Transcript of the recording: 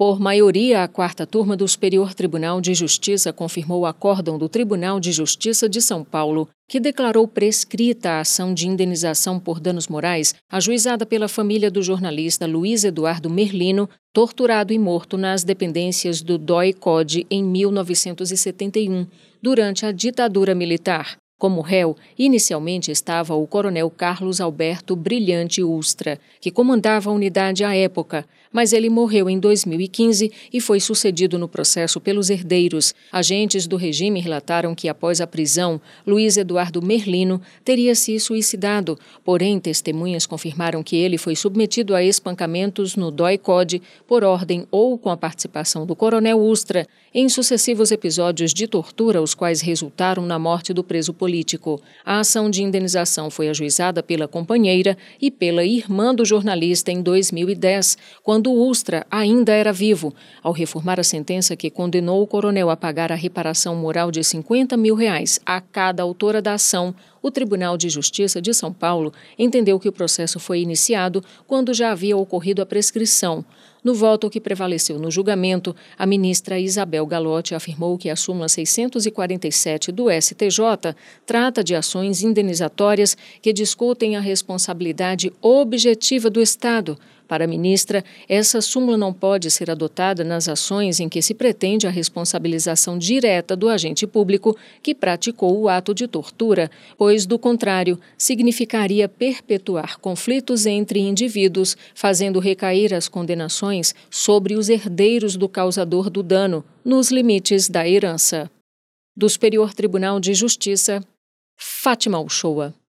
Por maioria, a quarta turma do Superior Tribunal de Justiça confirmou o acórdão do Tribunal de Justiça de São Paulo, que declarou prescrita a ação de indenização por danos morais ajuizada pela família do jornalista Luiz Eduardo Merlino, torturado e morto nas dependências do DOI-CODE em 1971, durante a ditadura militar. Como réu, inicialmente estava o coronel Carlos Alberto Brilhante Ustra, que comandava a unidade à época, mas ele morreu em 2015 e foi sucedido no processo pelos herdeiros. Agentes do regime relataram que, após a prisão, Luiz Eduardo Merlino teria se suicidado, porém, testemunhas confirmaram que ele foi submetido a espancamentos no DOI-CODE por ordem ou com a participação do coronel Ustra em sucessivos episódios de tortura, os quais resultaram na morte do preso político político. A ação de indenização foi ajuizada pela companheira e pela irmã do jornalista em 2010, quando Ustra ainda era vivo, ao reformar a sentença que condenou o coronel a pagar a reparação moral de 50 mil reais a cada autora da ação. O Tribunal de Justiça de São Paulo entendeu que o processo foi iniciado quando já havia ocorrido a prescrição. No voto que prevaleceu no julgamento, a ministra Isabel Galotti afirmou que a súmula 647 do STJ trata de ações indenizatórias que discutem a responsabilidade objetiva do Estado para a ministra, essa súmula não pode ser adotada nas ações em que se pretende a responsabilização direta do agente público que praticou o ato de tortura, pois, do contrário, significaria perpetuar conflitos entre indivíduos, fazendo recair as condenações sobre os herdeiros do causador do dano, nos limites da herança. Do Superior Tribunal de Justiça, Fátima Uchoa.